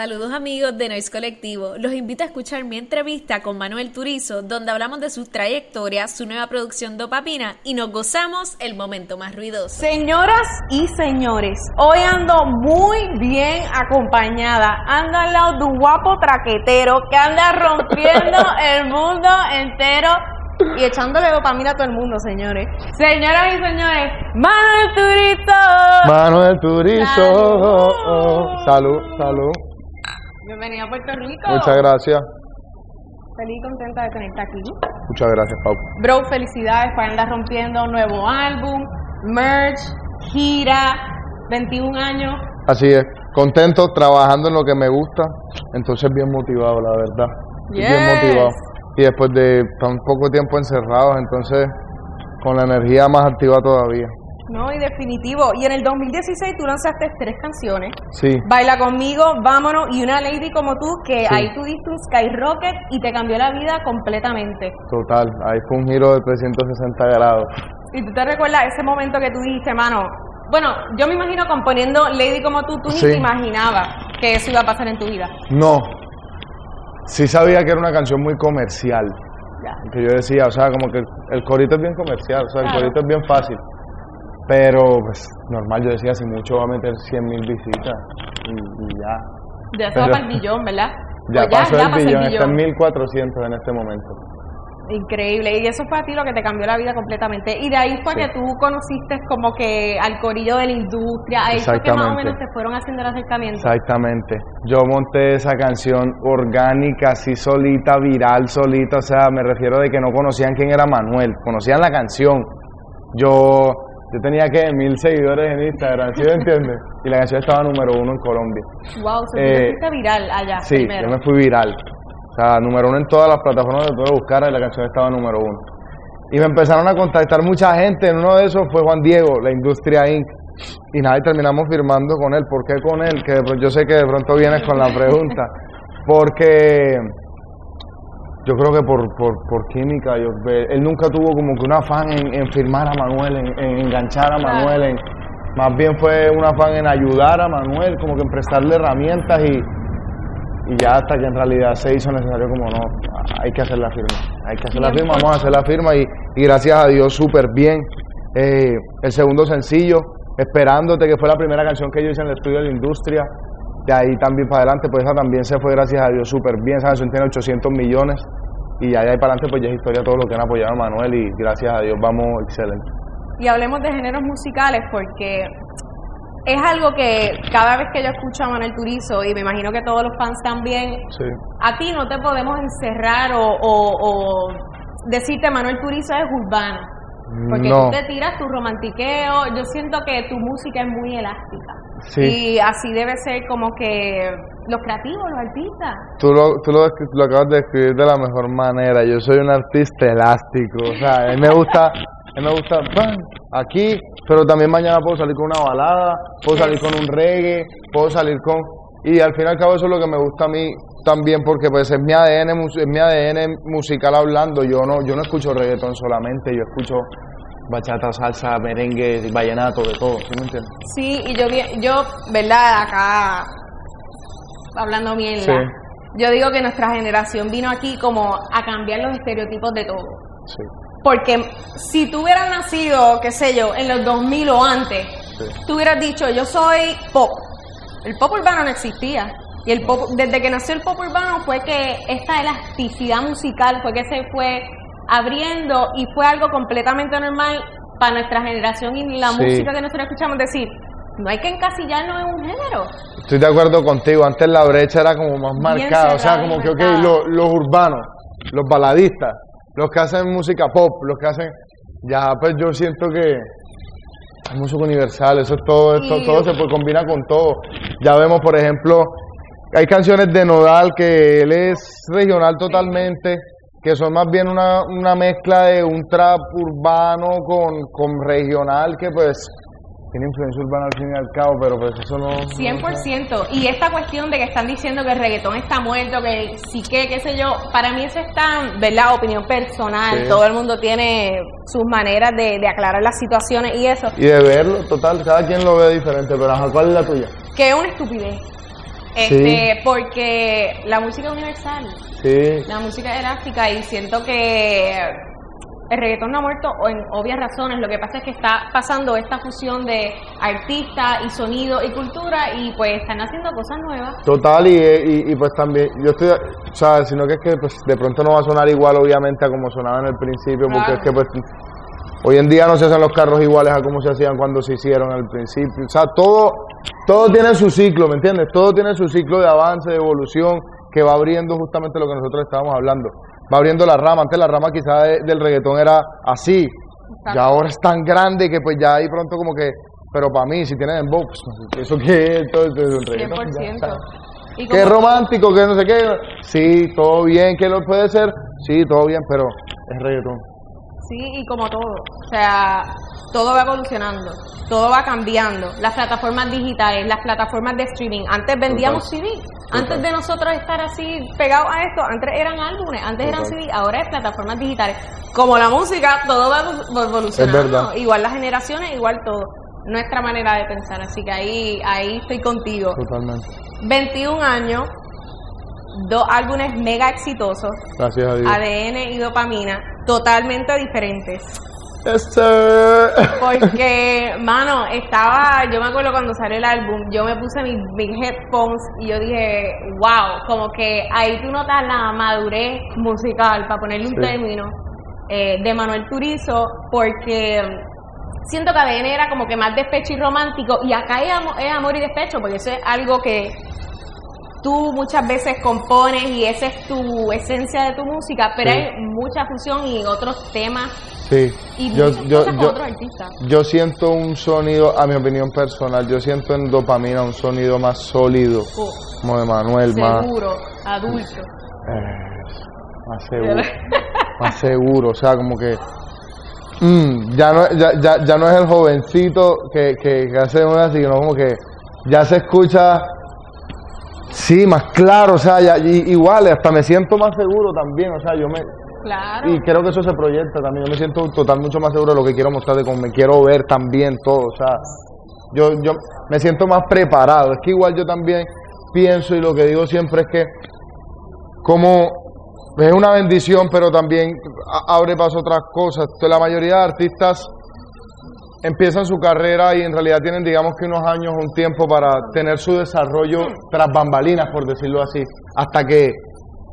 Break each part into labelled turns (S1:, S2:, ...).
S1: Saludos amigos de Noise Colectivo. Los invito a escuchar mi entrevista con Manuel Turizo, donde hablamos de su trayectoria, su nueva producción Dopapina y nos gozamos el momento más ruidoso.
S2: Señoras y señores, hoy ando muy bien acompañada. Ando al lado de un guapo traquetero que anda rompiendo el mundo entero y echándole dopamina a todo el mundo, señores. Señoras y señores, Manuel Turizo.
S3: Manuel Turizo. Salud, salud.
S2: Bienvenido a Puerto Rico.
S3: Muchas gracias.
S2: Feliz y contenta de tenerte aquí.
S3: Muchas gracias, Pau.
S2: Bro, felicidades por andar rompiendo nuevo álbum, merch, gira, 21 años.
S3: Así es. Contento, trabajando en lo que me gusta. Entonces, bien motivado, la verdad. Bien
S2: Yes.
S3: motivado. Y después de tan poco tiempo encerrados, entonces, con la energía más activa todavía.
S2: No, y definitivo. Y en el 2016 tú lanzaste tres canciones.
S3: Sí,
S2: Baila conmigo, vámonos y una lady como tú que
S3: Sí.
S2: ahí tú diste un skyrocket y te cambió la vida completamente.
S3: total. Ahí fue un giro de 360 grados.
S2: Y tú te recuerdas ese momento que tú dijiste, mano, bueno, yo me imagino componiendo Lady como tú, tú ni
S3: Sí.
S2: te imaginabas que eso iba a pasar en tu vida.
S3: No. Sí sabía que era una canción muy comercial.
S2: Ya.
S3: que yo decía, o sea, como que el corito es bien comercial, o sea, el
S2: Claro.
S3: corito es bien fácil. Pero, pues, normal, yo decía, si mucho va a meter 100 mil visitas y, y ya.
S2: Ya
S3: Pero-
S2: va para el billón, ¿verdad?
S3: Ya
S2: Pues
S3: pasó el
S2: pasó
S3: billón, está en 1400 en este momento.
S2: Increíble. Y eso fue a ti lo que te cambió la vida completamente. Y de ahí fue
S3: Sí.
S2: que tú conociste como que al corillo de la industria. Ahí fue que más o menos te fueron haciendo el acercamiento.
S3: Exactamente. Yo monté esa canción orgánica, así solita, viral, solita, o sea, me refiero de que no conocían quién era Manuel, conocían la canción. Yo, yo tenía que mil seguidores en Instagram, ¿sí me entiendes? Y la canción estaba número uno en Colombia.
S2: Wow, se
S3: Eh,
S2: fuiste viral allá
S3: Sí,
S2: primero.
S3: yo me fui viral. O sea, número uno en todas las plataformas donde puedo buscar y la canción estaba número uno. Y me empezaron a contactar mucha gente. En uno de esos fue Juan Diego, la Industria Inc. Y nada, y terminamos firmando con él. ¿Por qué con él? Que yo sé que de pronto vienes con la pregunta. Porque yo creo que por, por, por química, yo, él nunca tuvo como que un afán en, en firmar a Manuel, en, en enganchar a. Manuel, en, más bien fue un afán en ayudar a Manuel, como que en prestarle herramientas y, y ya hasta que en realidad se hizo necesario como no, hay que hacer la firma, hay que hacer la firma, vamos a hacer la firma y, y gracias a Dios súper bien. Eh, el segundo sencillo, Esperándote, que fue la primera canción que yo hice en el estudio de la industria, de ahí también para adelante, pues esa también se fue gracias a Dios súper bien, esa canción tiene 800 millones y ahí para adelante pues ya es historia todo lo que han apoyado a Manuel y gracias a Dios vamos excelente.
S2: Y hablemos de géneros musicales porque es algo que cada vez que yo escucho a Manuel Turizo, y me imagino que todos los fans también,
S3: Sí.
S2: a ti no te podemos encerrar o, o- o decirte Manuel Turizo es urbano. Porque
S3: No.
S2: tú te tiras tu romantiqueo. Yo siento que tu música es muy elástica.
S3: Sí.
S2: Y así debe ser como que los creativos, los artistas.
S3: Tú lo, tú lo, acabas de describir de la mejor manera. Yo soy un artista elástico. O sea, a mí me gusta, a mí me gusta aquí, pero también mañana puedo salir con una balada, puedo salir con un reggae, puedo salir con... Y al fin y al cabo eso es lo que me gusta a mí también porque pues es mi ADN, es mi ADN musical hablando. Yo no, yo no escucho reggaetón solamente, yo escucho bachata, salsa, merengue, vallenato, de todo. ¿Sí me entiendes?
S2: Sí, y yo, yo ¿verdad? Acá, hablando mierda.
S3: Sí.
S2: Yo digo que nuestra generación vino aquí como a cambiar los estereotipos de todo.
S3: Sí.
S2: Porque si tú hubieras nacido, qué sé yo, en los 2000 o antes,
S3: Sí.
S2: tú hubieras dicho, yo soy pop. El pop urbano no existía. Y el pop, desde que nació el pop urbano fue que esta elasticidad musical fue que se fue abriendo y fue algo completamente normal para nuestra generación y la
S3: Sí.
S2: música que nosotros escuchamos decir, no hay que encasillarnos en un género.
S3: Estoy de acuerdo contigo. Antes la brecha era como más marcada. O sea, como que, ok,
S2: marcada.
S3: lo- los urbanos, los baladistas, los que hacen música pop, los que hacen. Ya, pues yo siento que es música universal. Eso es todo, esto,
S2: Y-
S3: todo se puede combinar con todo. Ya vemos, por ejemplo, hay canciones de Nodal que él es regional totalmente. Que son más bien una, una mezcla de un trap urbano con, con regional que pues tiene influencia urbana al fin y al cabo, pero pues eso no... no-
S2: 100%. Y esta cuestión de que están diciendo que el reggaetón está muerto, que sí que, qué sé yo, para mí eso está, ¿verdad? Opinión personal.
S3: Sí.
S2: Todo el mundo tiene sus maneras de, de aclarar las situaciones y eso.
S3: Y de verlo, total, cada quien lo ve diferente, pero ajá, ¿cuál es la tuya?
S2: Que es una estupidez. Este, porque la música es universal,
S3: Sí,
S2: la música es elástica y siento que el reggaetón no ha muerto en obvias razones. Lo que pasa es que está pasando esta fusión de artista y sonido y cultura y pues están haciendo cosas nuevas.
S3: total, y, y, y pues también, yo estoy, o sea, sino que es que pues de pronto no va a sonar igual obviamente a como sonaba en el principio, porque es que pues hoy en día no se hacen los carros iguales a como se hacían cuando se hicieron al principio, o sea, todo, todo tiene su ciclo, ¿me entiendes? Todo tiene su ciclo de avance, de evolución, que va abriendo justamente lo que nosotros estábamos hablando, va abriendo la rama, antes la rama quizá de- del reggaetón era así, y ahora es tan grande que pues ya ahí pronto como que, pero para mí, si tienen en box, eso que es, todo eso es un reggaetón. ya,
S2: 100%.
S3: ¿sabes?
S2: Y
S3: Que es
S2: como-
S3: romántico, que no sé qué. Sí, todo bien, que lo puede ser. Sí, todo bien, pero es reggaetón.
S2: Sí, y como todo, o sea, todo va evolucionando, todo va cambiando. Las plataformas digitales, las plataformas de streaming. Antes vendíamos. CD, antes de nosotros estar así pegados a esto, antes eran álbumes, antes eran. CD, ahora es plataformas digitales. Como la música, todo va evol- evolucionando. Igual las generaciones, igual todo. Nuestra manera de pensar, así que ahí, ahí estoy contigo.
S3: Totalmente.
S2: 21 años, dos álbumes mega exitosos,
S3: Gracias a Dios.
S2: ADN y dopamina, totalmente diferentes.
S3: Yes, sir.
S2: Porque, mano, estaba, yo me acuerdo cuando salió el álbum, yo me puse mis, mis headphones y yo dije, wow, como que ahí tú notas la madurez musical, para ponerle un
S3: Sí.
S2: término, eh, de Manuel Turizo, porque siento que ADN era como que más despecho y romántico, y acá es amor y despecho, porque eso es algo que tú muchas veces compones y esa es tu esencia de tu música, pero
S3: Sí.
S2: hay mucha fusión y otros temas
S3: Sí.
S2: y
S3: Yo, yo, yo,
S2: otros artistas.
S3: yo siento un sonido, a mi opinión personal, yo siento en dopamina un sonido más sólido,
S2: Oh,
S3: como de Manuel, más,
S2: seguro, adulto.
S3: eh, más seguro. más seguro, o sea, como que mm, ya, no, ya, ya, ya no es el jovencito que, que, que hace una, sino como que ya se escucha, sí, más claro, o sea, ya, y- igual, hasta me siento más seguro también, o sea, yo me,
S2: Claro.
S3: y creo que eso se proyecta también, yo me siento total mucho más seguro de lo que quiero mostrar, de cómo me quiero ver también todo, o sea, yo, yo me siento más preparado, es que igual yo también pienso y lo que digo siempre es que como es una bendición, pero también abre paso a otras cosas. La mayoría de artistas empiezan su carrera y en realidad tienen, digamos que unos años, un tiempo para tener su desarrollo tras bambalinas, por decirlo así, hasta que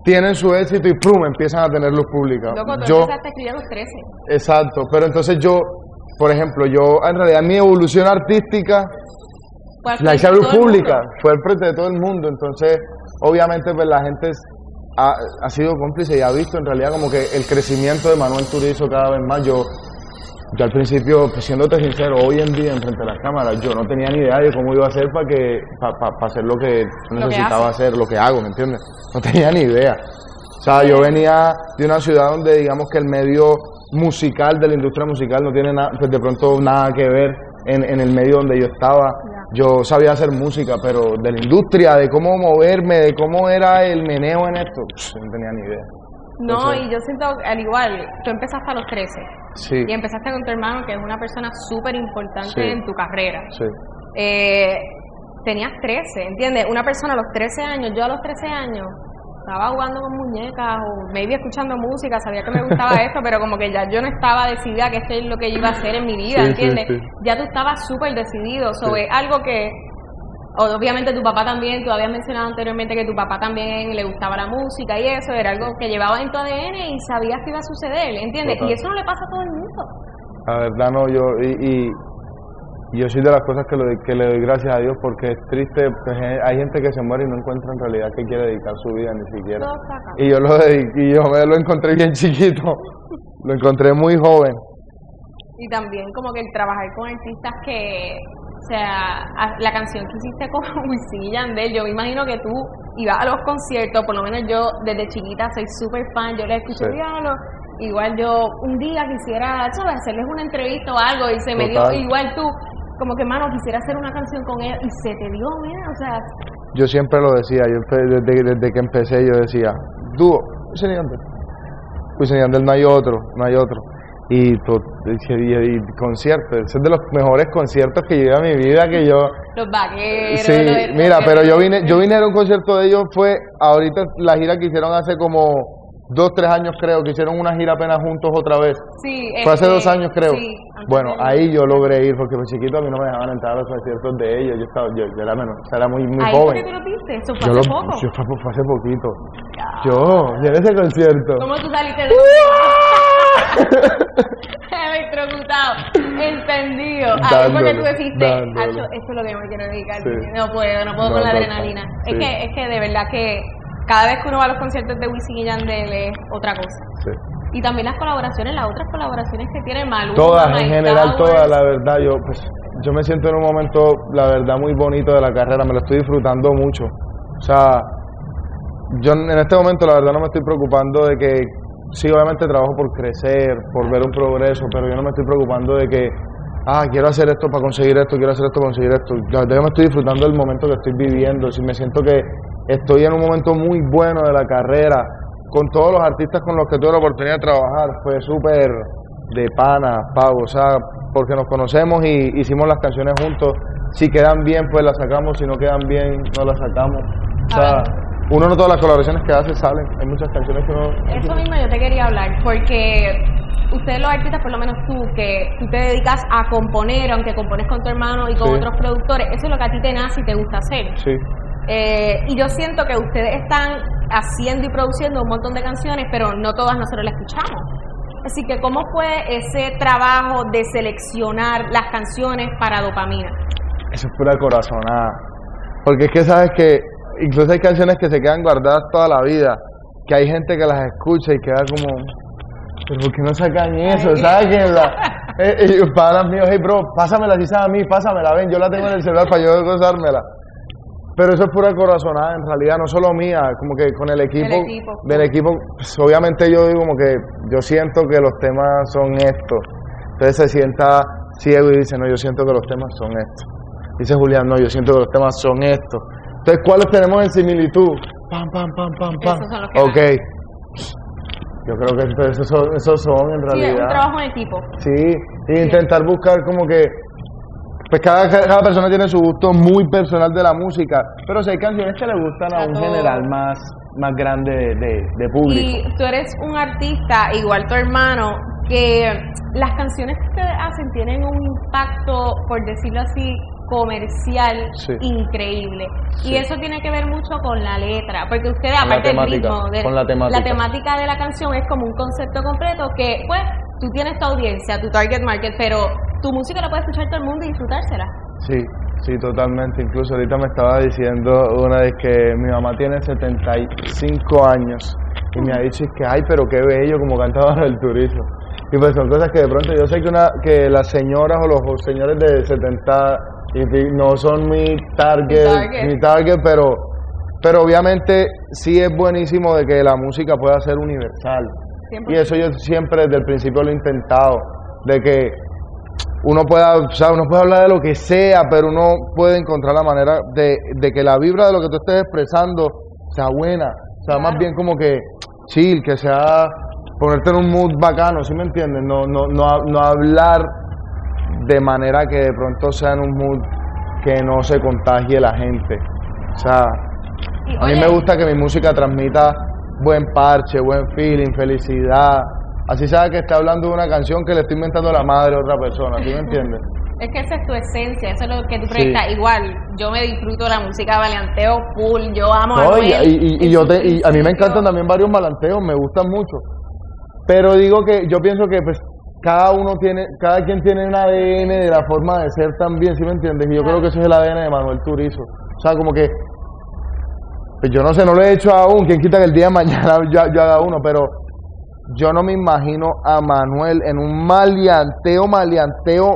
S3: tienen su éxito y ¡prum! empiezan a tener luz pública.
S2: Loco, tú
S3: Yo,
S2: empezaste a escribir a los 13.
S3: exacto, pero entonces yo, por ejemplo, yo en realidad mi evolución artística la hice a luz
S2: el
S3: pública, fue al frente de todo el mundo, entonces obviamente pues la gente ha, ha sido cómplice y ha visto en realidad como que el crecimiento de Manuel Turizo cada vez más, yo, yo al principio, pues siéndote sincero, hoy en día enfrente de las cámaras, yo no tenía ni idea de cómo iba a hacer para que para hacer lo que
S2: Lo que
S3: necesitaba
S2: hace.
S3: hacer, lo que hago, ¿me entiendes? No tenía ni idea. O sea, yo venía de una ciudad donde digamos que el medio musical de la industria musical no tiene nada, pues de pronto nada que ver en, en el medio donde yo estaba. Yo sabía hacer música, pero de la industria, de cómo moverme, de cómo era el meneo en esto, pff, no tenía ni idea.
S2: No, y yo siento, al igual, tú empezaste a los 13
S3: Sí,
S2: y empezaste con tu hermano, que es una persona súper importante
S3: Sí.
S2: en tu carrera.
S3: sí,
S2: Eh, tenías 13, ¿entiendes? Una persona a los 13 años, yo a los 13 años estaba jugando con muñecas o maybe escuchando música, sabía que me gustaba esto, pero como que ya yo no estaba decidida que esto es lo que yo iba a hacer en mi vida,
S3: Sí,
S2: ¿entiendes?
S3: sí.
S2: Ya tú estabas súper decidido sobre algo que obviamente tu papá también, tú habías mencionado anteriormente que tu papá también le gustaba la música y eso, era algo que llevaba en tu ADN y sabías que iba a suceder, ¿entiendes?
S3: Total.
S2: Y eso no le pasa a todo el mundo.
S3: la verdad no, yo, y, y- yo soy de las cosas que, lo, que le doy gracias a Dios porque es triste, pues, eh, hay gente que se muere y no encuentra en realidad que quiere dedicar su vida ni siquiera. Y yo lo dediqué, y yo me lo encontré bien chiquito, lo encontré muy joven.
S2: Y también como que el trabajar con artistas que, o sea, la canción que hiciste con Wisin y Yandel, yo me imagino que tú ibas a los conciertos, por lo menos yo desde chiquita soy súper fan, yo le escucho
S3: Sí.
S2: diablo, igual yo un día quisiera. Hacerles una entrevista o algo y se me dio, igual tú, como que, mano, quisiera hacer una canción con él y se te dio, mira, o sea,
S3: Yo siempre lo decía, yo desde, desde que empecé yo decía, dúo, Wisin y Yandel. Wisin y Yandel no hay otro, no hay otro. Y, y, y- conciertos, ese es de los mejores conciertos que yo he ido a mi vida, que yo
S2: los vaqueros.
S3: Sí, mira, pero yo vine, yo vine a un concierto de ellos, fue ahorita la gira que hicieron hace como dos, tres años creo, que hicieron una gira apenas juntos otra vez.
S2: Sí,
S3: Fue hace
S2: este,
S3: dos años creo.
S2: sí,
S3: bueno, ahí yo logré ir, porque pues chiquito a mí no me dejaban entrar a los conciertos de ellos, yo estaba, yo, yo era sea, era muy, muy
S2: Ahí
S3: joven.
S2: tú lo viste, eso fue
S3: Yo,
S2: hace
S3: lo,
S2: poco.
S3: yo fue, fue hace poquito. Yo, yo en ese concierto.
S2: ¿Cómo tú saliste de Electrocutado, entendido. Ahí fue que
S3: Dándole,
S2: tú deciste,
S3: dándole.
S2: "Acho, esto es lo que yo me quiero dedicar.
S3: Sí.
S2: No puedo, no puedo
S3: No,
S2: con la adrenalina.
S3: sí.
S2: Es, que, es que de verdad que cada vez que uno va a los conciertos de Wisin y Yandel es otra cosa.
S3: Sí.
S2: Y también las colaboraciones, las otras colaboraciones que tiene Maluma,
S3: Todas, en general,
S2: Towers.
S3: todas, la verdad, yo pues yo me siento en un momento, la verdad, muy bonito de la carrera, me lo estoy disfrutando mucho. O sea, yo en este momento, la verdad, no me estoy preocupando de que, sí, obviamente trabajo por crecer, por ver un progreso, pero yo no me estoy preocupando de que, ah, quiero hacer esto para conseguir esto, quiero hacer esto para conseguir esto. La verdad, me estoy disfrutando del momento que estoy viviendo, si me siento que estoy en un momento muy bueno de la carrera, con todos los artistas con los que tuve la oportunidad de trabajar, fue súper de pana, pavo, o sea, porque nos conocemos y hicimos las canciones juntos. Si quedan bien, pues las sacamos, si no quedan bien, no las sacamos. O sea, uno no todas las colaboraciones que hace salen, hay muchas canciones que uno...
S2: Eso mismo yo te quería hablar, porque ustedes los artistas, por lo menos tú, que tú te dedicas a componer, aunque compones con tu hermano y con
S3: Sí.
S2: otros productores, eso es lo que a ti te nace y te gusta hacer.
S3: Sí,
S2: Eh, y yo siento que ustedes están haciendo y produciendo un montón de canciones, pero no todas nosotros las escuchamos. Así que, ¿cómo fue ese trabajo de seleccionar las canciones para dopamina?
S3: eso es pura corazonada. Porque es que sabes que incluso hay canciones que se quedan guardadas toda la vida, que hay gente que las escucha y queda como, pero ¿por qué no sacan eso? ¿Sabes que la, eh, eh, panas míos, hey bro, pásamela si sabes a mí, pásamela, ven, yo la tengo en el celular para yo gozármela. Pero eso es pura corazonada, en realidad, no solo mía, como que con el equipo,
S2: El equipo.
S3: del equipo, pues, obviamente yo digo como que yo siento que los temas son estos. Entonces se sienta ciego y dice, no, yo siento que los temas son estos. Dice Julián, no, yo siento que los temas son estos. Entonces, ¿cuáles tenemos en similitud? Pam, pam, pam, pam, pam.
S2: Esos son los que
S3: ok. Yo creo que entonces esos son, esos son en
S2: Sí,
S3: realidad.
S2: un trabajo en equipo.
S3: Sí, y intentar buscar como que, pues cada, cada persona tiene su gusto muy personal de la música, pero si hay canciones que le gustan a
S2: A
S3: un
S2: todos.
S3: general más, más grande de, de- de público.
S2: Y tú eres un artista, igual tu hermano, que las canciones que ustedes hacen tienen un impacto, por decirlo así, comercial
S3: Sí.
S2: increíble.
S3: Sí.
S2: Y eso tiene que ver mucho con la letra, porque
S3: la
S2: aparte del ritmo, de,
S3: con la temática.
S2: temática de la canción es como un concepto completo que, pues, tú tienes tu audiencia, tu target market, pero tu música la puede escuchar todo el mundo y disfrutársela.
S3: Sí, sí, totalmente. Incluso ahorita me estaba diciendo una vez que mi mamá tiene 75 años y me ha dicho es que, ay, pero qué bello como cantaba el turismo. Y pues son cosas que de pronto yo sé que, una, que las señoras o los señores de 70 y no son mi target,
S2: target.
S3: mi target, pero, pero obviamente sí es buenísimo de que la música pueda ser universal.
S2: 100%.
S3: Y eso yo siempre desde el principio lo he intentado, de que uno pueda, o sea, uno puede hablar de lo que sea, pero uno puede encontrar la manera de, de que la vibra de lo que tú estés expresando sea buena, o sea, más bien como que chill, que sea ponerte en un mood bacano, ¿sí me entiendes? No, no, no, no hablar de manera que de pronto sea en un mood que no se contagie la gente. O sea, a mí me gusta que mi música transmita buen parche, buen feeling, felicidad. Así sea que esté hablando de una canción que le estoy inventando a la madre de otra persona, ¿sí me entiendes?
S2: Es que esa es tu esencia, eso es lo que tú
S3: Sí.
S2: proyectas. Igual, yo me disfruto la música valianteo full, yo amo a
S3: No, y,
S2: Anuel
S3: y- y- y
S2: en
S3: yo
S2: su
S3: te- y a mí me encantan también varios me gustan mucho. Pero digo que yo pienso que pues cada uno tiene, cada quien tiene un ADN de la forma de ser también, ¿sí me entiendes? Y yo creo que ese es el ADN de Manuel Turizo. O sea, como que pues yo no sé, no lo he hecho aún, quien quita que el día de mañana yo, yo haga uno, pero yo no me imagino a Manuel en un maleanteo, maleanteo,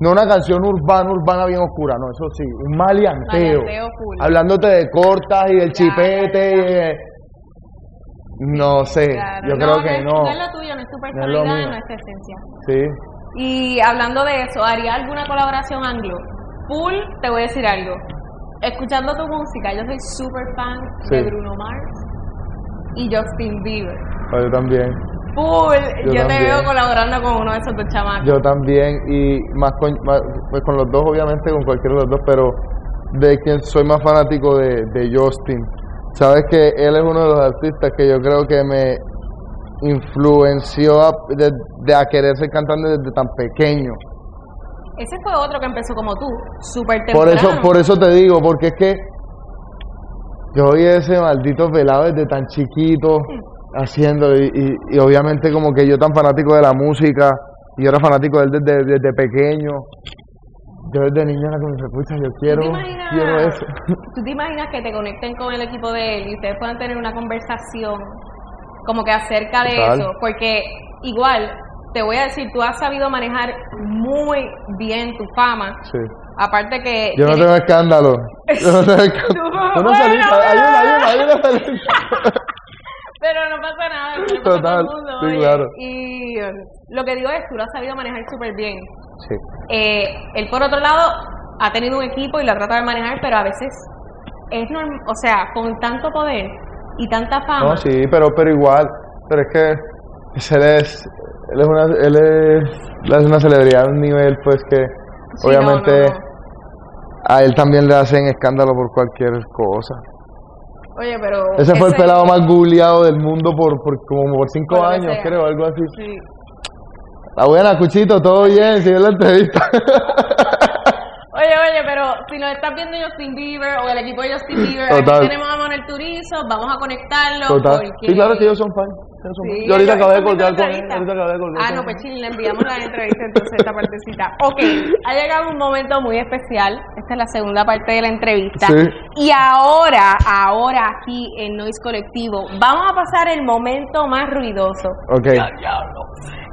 S3: no una canción urbana, urbana bien oscura, no, eso sí, un maleanteo.
S2: Maleanteo.
S3: Hablándote de cortas y del
S2: Ya,
S3: chipete.
S2: ya, ya.
S3: y de- No sé,
S2: Claro,
S3: yo creo que no.
S2: No es lo tuyo, no es tu
S3: No es
S2: personalidad, no es tu esencia.
S3: Sí,
S2: Y hablando de eso, ¿haría alguna colaboración anglo? Full, te voy a decir algo. Escuchando tu música, yo soy súper fan de. Bruno Mars y Justin Bieber.
S3: pues yo también.
S2: Full. Yo, te
S3: también.
S2: veo colaborando con uno de esos dos chamacos.
S3: Yo también, y más con, más- pues con los dos, obviamente, con cualquiera de los dos, pero de quien soy más fanático de, de Justin. Sabes que él es uno de los artistas que yo creo que me influenció a, de, de a querer ser cantante desde tan pequeño.
S2: Ese fue otro que empezó como tú, súper
S3: Por
S2: temprano.
S3: eso, por eso te digo, porque es que yo vi ese maldito pelado desde tan chiquito haciéndolo y, y- y obviamente como que yo tan fanático de la música y yo era fanático de él desde, desde pequeño. Yo desde niño era como, pucha, yo quiero,
S2: imaginas?
S3: quiero eso.
S2: ¿Tú te imaginas que te conecten con el equipo de él y ustedes puedan tener una conversación como que acerca de
S3: Total.
S2: eso? Porque igual, te voy a decir, tú has sabido manejar muy bien tu fama.
S3: Sí.
S2: Aparte que...
S3: Yo no tengo escándalo. Yo no tengo escándalo.
S2: Bueno.
S3: ayuda, ayuda, ayuda.
S2: Pero no pasa nada, pasa todo
S3: Total,
S2: el mundo,
S3: sí,
S2: oye.
S3: claro.
S2: Y lo que digo es, tú lo has sabido manejar súper bien.
S3: Sí.
S2: Eh, él, por otro lado, ha tenido un equipo y lo ha tratado de manejar, pero a veces es normal, o sea, con tanto poder y tanta fama.
S3: No, sí, pero, pero igual, pero es que él es, él es una, él es, una celebridad a un nivel, pues que
S2: Sí,
S3: obviamente
S2: no, no, no.
S3: a él también le hacen escándalo por cualquier cosa.
S2: Oye, pero.
S3: Ese fue el pelado más googleado del mundo por, por como por cinco
S2: Por
S3: años, creo, algo así.
S2: Sí.
S3: La buena, Cuchito, todo bien, sigue la entrevista.
S2: Oye, oye, pero si nos estás viendo Justin Bieber o el equipo de Justin Bieber,
S3: Total.
S2: aquí tenemos a Manuel Turizo, vamos a conectarlo.
S3: Total.
S2: Porque...
S3: Sí, claro que ellos son fans.
S2: Sí.
S3: Yo ahorita acabé de colgar
S2: viendo
S3: con él.
S2: entrevista.
S3: Ahorita acabé de colgar
S2: Ah,
S3: con
S2: no, pues chill, le enviamos la entrevista entonces esta partecita. Ok, ha llegado un momento muy especial. Esta es la segunda parte de la entrevista.
S3: Sí.
S2: Y ahora, ahora aquí en Noise Colectivo, vamos a pasar el momento más ruidoso,
S3: Ok.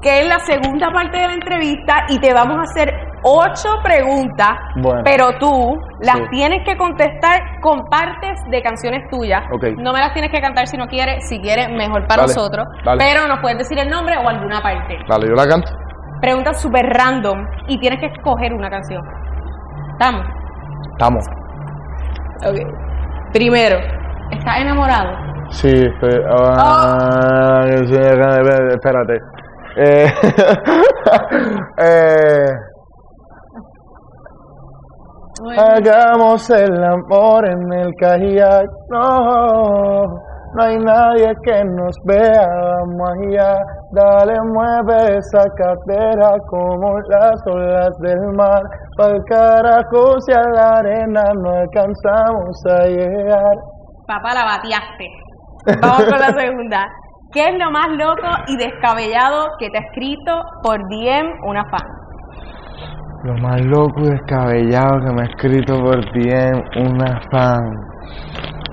S2: Que es la segunda parte de la entrevista y te vamos a hacer ocho preguntas,
S3: Bueno.
S2: pero tú las
S3: Sí.
S2: tienes que contestar con partes de canciones tuyas. No me las tienes que cantar si no quieres, si quieres, mejor para
S3: Dale,
S2: nosotros.
S3: dale.
S2: Pero nos puedes decir el nombre o alguna parte.
S3: Dale, yo la canto.
S2: Preguntas súper random y tienes que escoger una canción. ¿Estamos?
S3: Estamos.
S2: Ok. Primero, ¿estás enamorado?
S3: Sí, estoy. ah, sí, espérate. Eh, eh, hagamos el amor en el kayak. No, no hay nadie que nos vea. Vamos allá. Dale, mueve esa cadera como las olas del mar. Pa'l carajo, si a la arena no alcanzamos a llegar.
S2: Papá, la bateaste. Vamos con la segunda. ¿Qué es lo más loco y descabellado que te ha escrito por DM una fan?
S3: Lo más loco y descabellado que me ha escrito por DM una fan.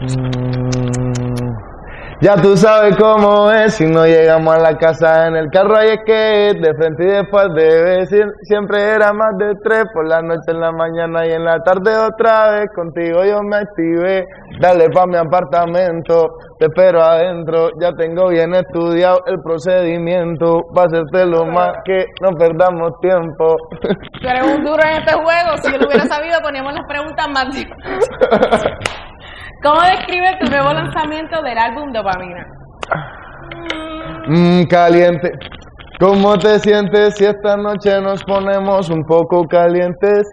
S3: Mm, ya tú sabes cómo es si no llegamos a la casa en el carro hay que de frente y después de decir siempre era más de tres por la noche en la mañana y en la tarde otra vez contigo yo me activé dale pa mi apartamento te espero adentro ya tengo bien estudiado el procedimiento para hacerte lo más que no perdamos tiempo
S2: Tú eres un duro en este juego. Si yo lo hubiera sabido, poníamos las preguntas más. ¿Cómo describes tu nuevo lanzamiento del álbum Dopamina?
S3: Mmm, caliente. ¿Cómo te sientes si esta noche nos ponemos un poco calientes?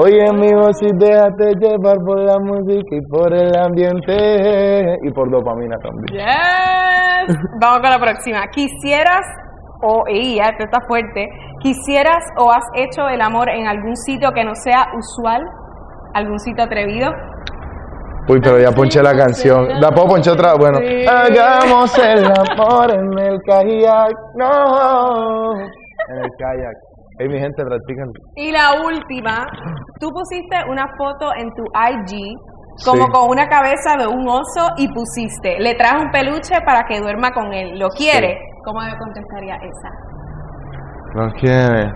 S3: Oye, amigo, si déjate llevar por la música y por el ambiente y por dopamina también.
S2: Yes. Vamos con la próxima. ¿Quisieras o ya esto está fuerte? ¿Quisieras o has hecho el amor en algún sitio que no sea usual? ¿Algún sitio atrevido?
S3: Uy, pero ya ponché la canción. ¿La puedo ponchar otra? Bueno.
S2: Sí.
S3: Hagamos el amor en el kayak. No. En el kayak. Hey, mi gente, practican.
S2: Y la última, tú pusiste una foto en tu IG como
S3: Sí.
S2: con una cabeza de un oso y pusiste, le traes un peluche para que duerma con él. ¿Lo quiere? ¿Cómo me contestaría esa?
S3: No quiere.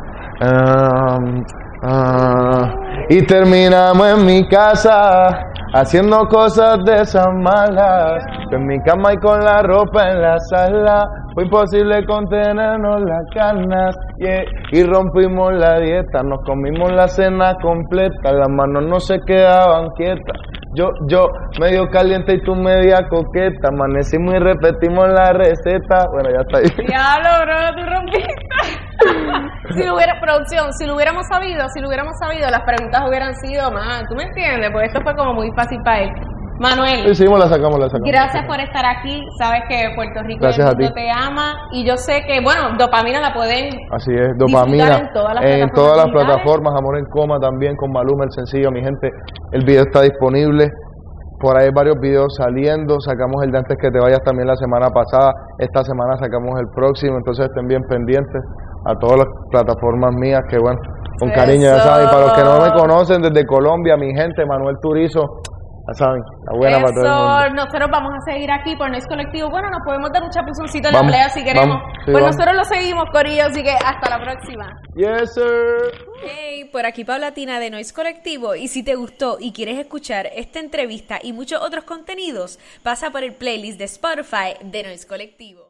S3: Um, ah, y terminamos en mi casa haciendo cosas de esas malas. En mi cama y con la ropa en la sala. Fue imposible contenernos las ganas. yeah. Y rompimos la dieta. Nos comimos la cena completa. Las manos no se quedaban quietas. Yo, yo, medio caliente y tú media coqueta. Amanecimos y repetimos la receta. Bueno, ya está ahí.
S2: Diablo, bro, tú rompiste. Si lo hubiera, producción, si lo hubiéramos sabido, si lo hubiéramos sabido, las preguntas hubieran sido más. ¿Tú me entiendes? Porque esto fue como muy fácil para él. Manuel.
S3: Hicimos, la sacamos, la sacamos.
S2: Gracias por estar aquí. Sabes que Puerto Rico
S3: Gracias
S2: el mundo
S3: a ti.
S2: te ama. Y yo sé que, bueno, dopamina la pueden.
S3: Así es, dopamina.
S2: en todas las
S3: en
S2: plataformas
S3: todas las plataformas, Amor en Coma también con Maluma, el sencillo, mi gente. El video está disponible. Por ahí hay varios videos saliendo. Sacamos el de antes que te vayas también la semana pasada. Esta semana sacamos el próximo. Entonces estén bien pendientes a todas las plataformas mías. Que bueno, con cariño, ya
S2: Eso.
S3: saben. Y para los que no me conocen desde Colombia, mi gente, Manuel Turizo, ya saben, la buena para todo el mundo.
S2: Eso, nosotros vamos a seguir aquí por Noise Colectivo. Bueno, nos podemos dar un chapuzoncito en
S3: Vamos,
S2: la playa si queremos.
S3: vamos, sí,
S2: pues
S3: vamos.
S2: nosotros lo seguimos, Corillo, así que hasta la próxima.
S3: Yes, sir.
S1: Hey, por aquí Paulatina de Noise Colectivo y si te gustó y quieres escuchar esta entrevista y muchos otros contenidos, pasa por el playlist de Spotify de Noise Colectivo.